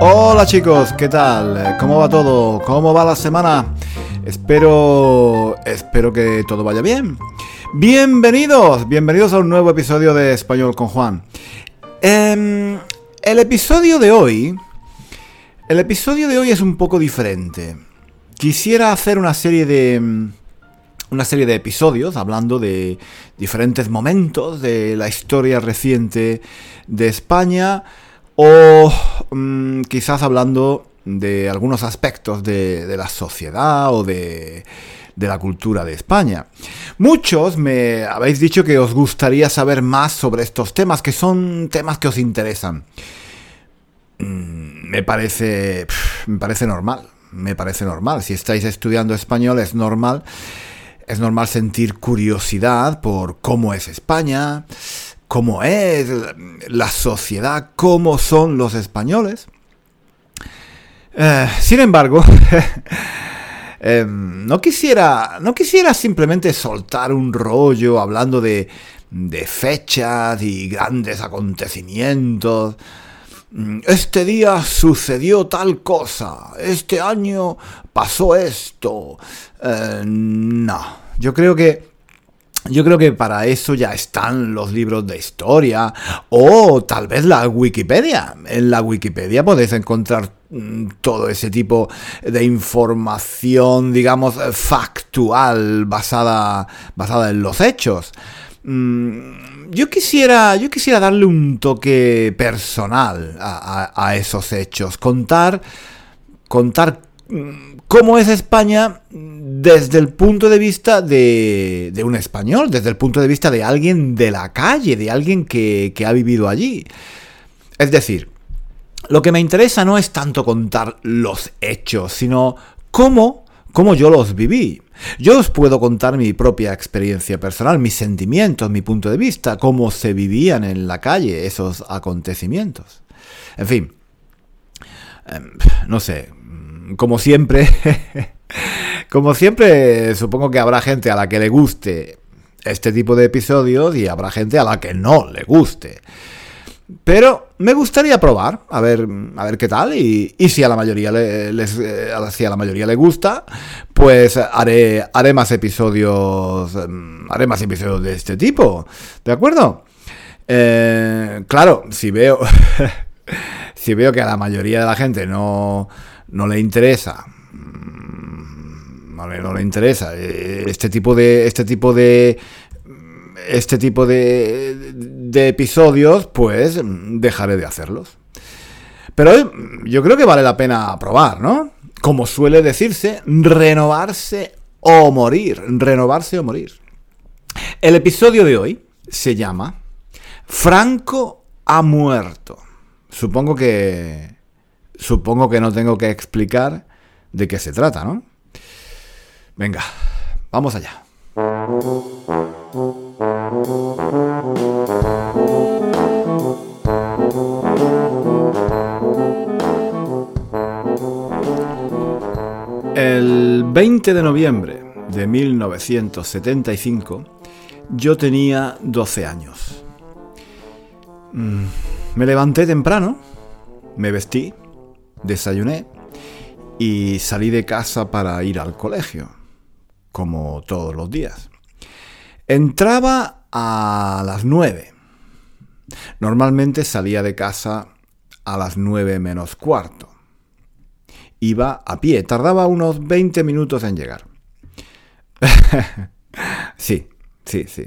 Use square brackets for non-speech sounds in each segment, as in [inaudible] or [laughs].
Hola chicos, ¿qué tal? ¿Cómo va todo? ¿Cómo va la semana? Espero, espero que todo vaya bien. Bienvenidos, bienvenidos a un nuevo episodio de Español con Juan. Em, el episodio de hoy, el episodio de hoy es un poco diferente. Quisiera hacer una serie de una serie de episodios hablando de diferentes momentos de la historia reciente de España o mm, quizás hablando de algunos aspectos de, la sociedad o de, la cultura de España. Muchos me habéis dicho que os gustaría saber más sobre estos temas, que son temas que os interesan. Mm, me parece, me parece normal, me parece normal. Si estáis estudiando español es normal, es normal sentir curiosidad por cómo es España, cómo es la sociedad, cómo son los españoles. Eh, sin embargo, [laughs] em, no, quisiera, no quisiera simplemente soltar un rollo hablando de, de fechas y grandes acontecimientos. Mm, este día sucedió tal cosa, este año pasó esto. Eh, no, yo creo que yo creo que para eso ya están los libros de historia o tal vez la Wikipedia. En la Wikipedia podéis encontrar mm, todo ese tipo de información, digamos, factual, basada, basada en los hechos. Mm, yo quisiera, yo quisiera darle un toque personal a, a esos hechos, contar, contar cómo es España desde el punto de vista de, un español, desde el punto de vista de alguien de la calle, de alguien que, ha vivido allí. Es decir, lo que me interesa no es tanto contar los hechos, sino cómo, cómo yo los viví. Yo os puedo contar mi propia experiencia personal, mis sentimientos, mi punto de vista, cómo se vivían en la calle esos acontecimientos. En fin, em, no sé, como siempre, [laughs] como siempre, supongo que habrá gente a la que le guste este tipo de episodios y habrá gente a la que no le guste. Pero me gustaría probar, a ver, a ver qué tal, y, si a la mayoría le, les, eh, si a la mayoría le gusta, pues haré, haré más episodios, mm, haré más episodios de este tipo, ¿de acuerdo? Eh, claro, si veo, [laughs] si veo que a la mayoría de la gente no, no le interesa. No le, no le interesa. Eh, este tipo de. Este tipo de. Este tipo de, de episodios, pues dejaré de hacerlos. Pero yo creo que vale la pena probar, ¿no? Como suele decirse, renovarse o morir. Renovarse o morir. El episodio de hoy se llama Franco ha muerto. Supongo que supongo que no tengo que explicar de qué se trata, ¿no? Venga, vamos allá. El 20 de noviembre de 1975 yo tenía 12 años. Mm, me levanté temprano, me vestí, Desayuné y salí de casa para ir al colegio, como todos los días. Entraba a las nueve. Normalmente salía de casa a las nueve menos cuarto. Iba a pie, tardaba unos 20 minutos en llegar. [laughs] sí, sí, sí.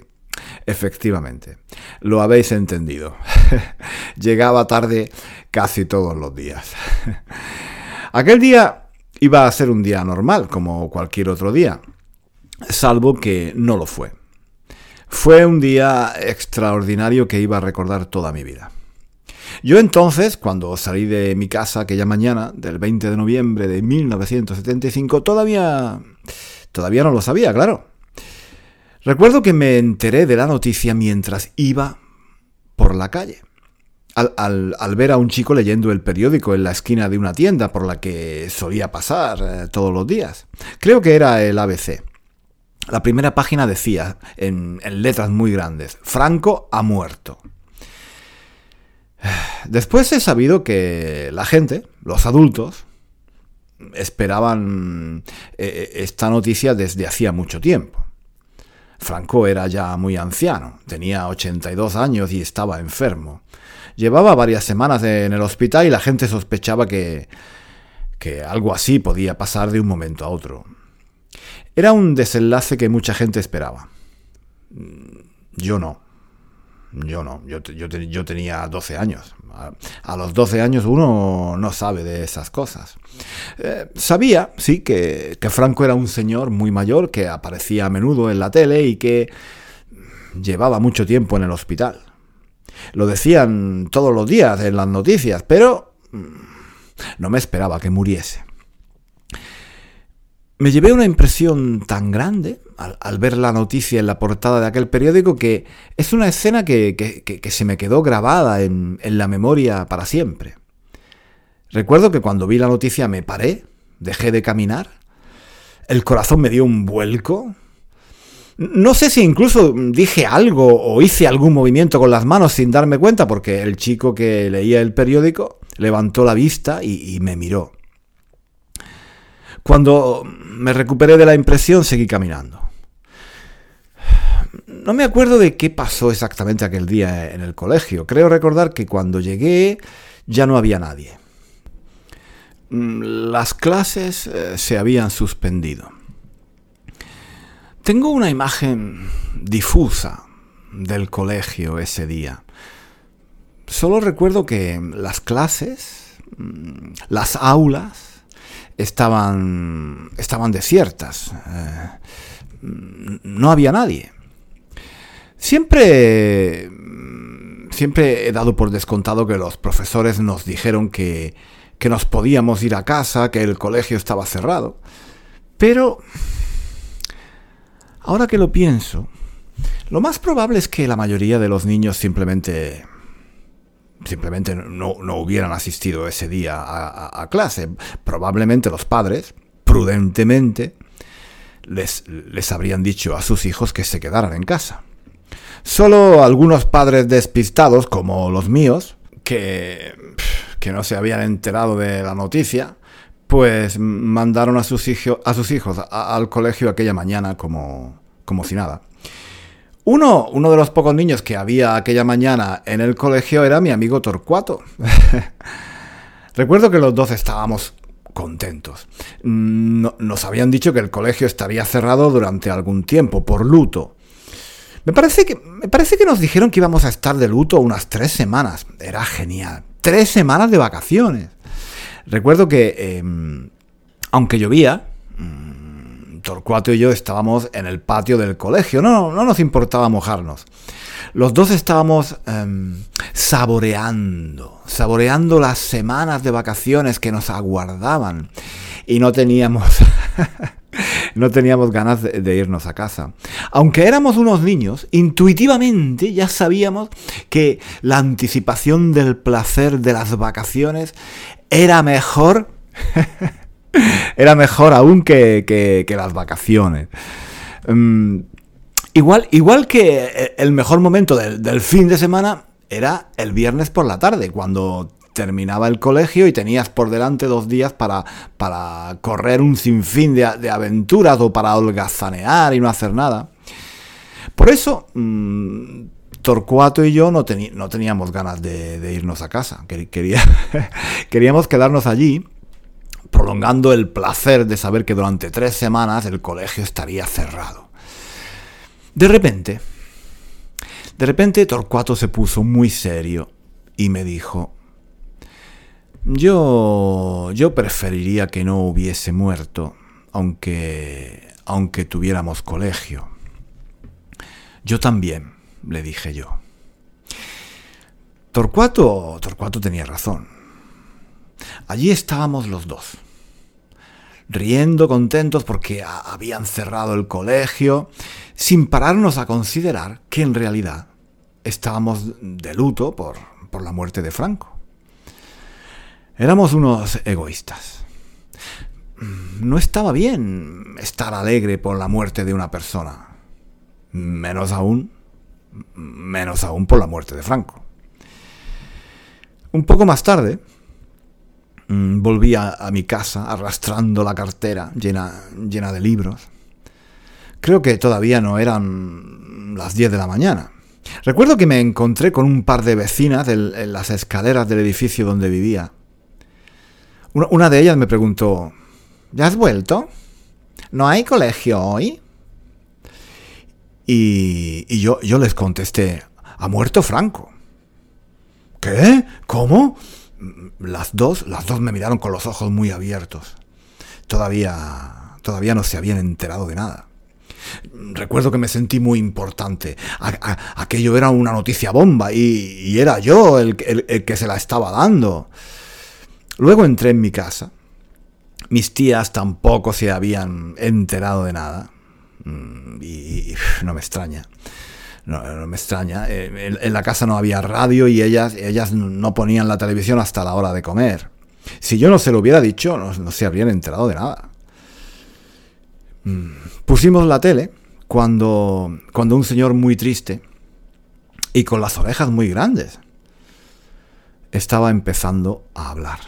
Efectivamente, lo habéis entendido. [laughs] Llegaba tarde casi todos los días. [laughs] Aquel día iba a ser un día normal, como cualquier otro día, salvo que no lo fue. Fue un día extraordinario que iba a recordar toda mi vida. Yo entonces, cuando salí de mi casa aquella mañana del 20 de noviembre de 1975, todavía... todavía no lo sabía, claro. Recuerdo que me enteré de la noticia mientras iba por la calle. Al, ver a un chico leyendo el periódico en la esquina de una tienda por la que solía pasar eh, todos los días. Creo que era el ABC. La primera página decía, en, letras muy grandes, Franco ha muerto. [sighs] Después he sabido que la gente, los adultos, esperaban eh, esta noticia desde hacía mucho tiempo. Franco era ya muy anciano, tenía 82 años y estaba enfermo. Llevaba varias semanas en el hospital y la gente sospechaba que, que algo así podía pasar de un momento a otro. Era un desenlace que mucha gente esperaba. Yo no. Yo no, yo, tenía 12 años. A, los 12 años uno no sabe de esas cosas. Eh, sabía, sí, que, que, Franco era un señor muy mayor que aparecía a menudo en la tele y que llevaba mucho tiempo en el hospital. Lo decían todos los días en las noticias, pero mm, no me esperaba que muriese. Me llevé una impresión tan grande al, ver la noticia en la portada de aquel periódico que es una escena que, se me quedó grabada en, la memoria para siempre. Recuerdo que cuando vi la noticia me paré, dejé de caminar, el corazón me dio un vuelco. No sé si incluso dije algo o hice algún movimiento con las manos sin darme cuenta, porque el chico que leía el periódico levantó la vista y me miró. Cuando me recuperé de la impresión seguí caminando. No me acuerdo de qué pasó exactamente aquel día en el colegio. Creo recordar que cuando llegué ya no había nadie. Mm, las clases eh, se habían suspendido. Tengo una imagen difusa del colegio ese día. Solo recuerdo que las clases, mm, las aulas, estaban, estaban desiertas. Eh, no había nadie. Siempre, siempre he dado por descontado que los profesores nos dijeron que, que nos podíamos ir a casa, que el colegio estaba cerrado. Pero, ahora que lo pienso, lo más probable es que la mayoría de los niños simplemente simplemente no, hubieran asistido ese día a, clase. Probablemente los padres, prudentemente, les, les habrían dicho a sus hijos que se quedaran en casa. Solo algunos padres despistados, como los míos, que, que no se habían enterado de la noticia, pues mandaron a sus, a sus hijos al colegio aquella mañana como, como si nada. Uno, uno de los pocos niños que había aquella mañana en el colegio era mi amigo Torcuato. [laughs] Recuerdo que los dos estábamos contentos. nos habían dicho que el colegio estaría cerrado durante algún tiempo por luto. Me parece, que, me parece que nos dijeron que íbamos a estar de luto unas tres semanas. Era genial. Tres semanas de vacaciones. Recuerdo que, em, aunque llovía, mm, Torcuato y yo estábamos en el patio del colegio. No, no nos importaba mojarnos. Los dos estábamos em, saboreando, saboreando las semanas de vacaciones que nos aguardaban. Y no teníamos... [laughs] no teníamos ganas de, irnos a casa. Aunque éramos unos niños, intuitivamente ya sabíamos que la anticipación del placer de las vacaciones era mejor, [laughs] era mejor aún que, las vacaciones. Mm, igual, igual que el mejor momento del, del fin de semana era el viernes por la tarde, cuando terminaba el colegio y tenías por delante dos días para, para correr un sinfín de, aventuras o para holgazanear y no hacer nada. Por eso, mm, Torcuato y yo no, no teníamos ganas de, irnos a casa. Quería, [laughs] queríamos quedarnos allí, prolongando el placer de saber que durante tres semanas el colegio estaría cerrado. De repente, de repente Torcuato se puso muy serio y me dijo, yo, yo preferiría que no hubiese muerto, aunque, aunque tuviéramos colegio. Yo también, le dije yo. Torcuato, Torcuato tenía razón. Allí estábamos los dos, riendo contentos porque habían cerrado el colegio, sin pararnos a considerar que en realidad estábamos de luto por, por la muerte de Franco. Éramos unos egoístas. No estaba bien estar alegre por la muerte de una persona. Menos aún, menos aún por la muerte de Franco. Un poco más tarde, volví a, mi casa arrastrando la cartera llena, llena de libros. Creo que todavía no eran las 10 de la mañana. Recuerdo que me encontré con un par de vecinas en las escaleras del edificio donde vivía. Una de ellas me preguntó, ¿ya has vuelto? ¿No hay colegio hoy? Y, yo, yo les contesté, ha muerto Franco. ¿Qué? ¿Cómo? Las dos, las dos me miraron con los ojos muy abiertos. Todavía, todavía no se habían enterado de nada. Recuerdo que me sentí muy importante. aquello era una noticia bomba y, era yo el, el que se la estaba dando. Luego entré en mi casa. Mis tías tampoco se habían enterado de nada. Mm, y, no me extraña. No, me extraña. Eh, en, la casa no había radio y ellas, ellas no ponían la televisión hasta la hora de comer. Si yo no se lo hubiera dicho, no, se habrían enterado de nada. Mm, pusimos la tele cuando, cuando un señor muy triste y con las orejas muy grandes estaba empezando a hablar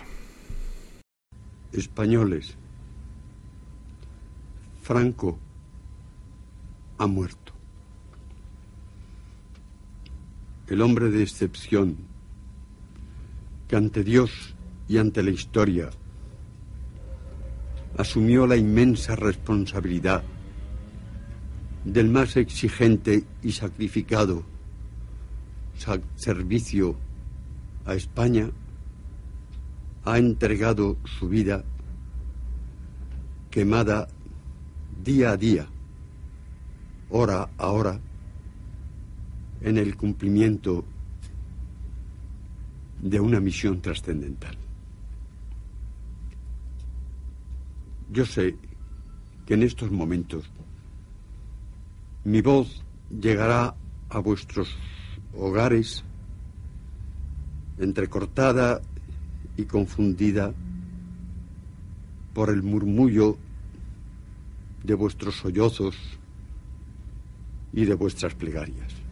españoles. Franco ha muerto. El hombre de excepción que ante Dios y ante la historia asumió la inmensa responsabilidad del más exigente y sacrificado servicio a España ha entregado su vida quemada día a día, hora a hora, en el cumplimiento de una misión trascendental. Yo sé que en estos momentos mi voz llegará a vuestros hogares entrecortada y confundida por el murmullo de vuestros sollozos y de vuestras plegarias.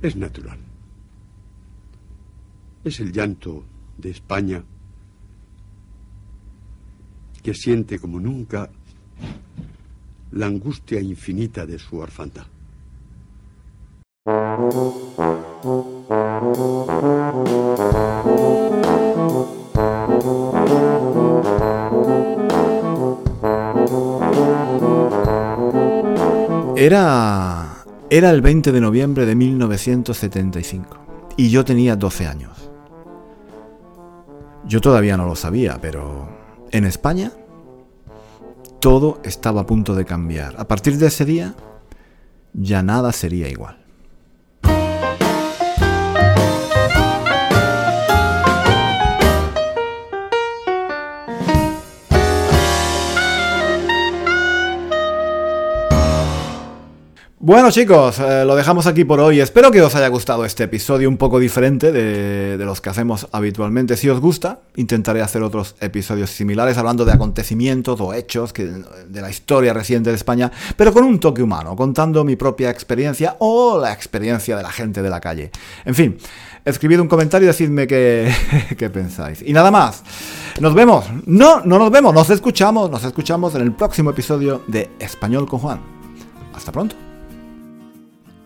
Es natural. Es el llanto de España que siente como nunca la angustia infinita de su orfandad. Era, era el 20 de noviembre de 1975 y yo tenía 12 años. Yo todavía no lo sabía, pero en España todo estaba a punto de cambiar. A partir de ese día ya nada sería igual. Bueno chicos, eh, lo dejamos aquí por hoy. Espero que os haya gustado este episodio un poco diferente de, los que hacemos habitualmente. Si os gusta, intentaré hacer otros episodios similares hablando de acontecimientos o hechos de la historia reciente de España, pero con un toque humano, contando mi propia experiencia o la experiencia de la gente de la calle. En fin, escribid un comentario y decidme qué, [laughs] qué pensáis. Y nada más. Nos vemos. No, no nos vemos, nos escuchamos. Nos escuchamos en el próximo episodio de Español con Juan. Hasta pronto.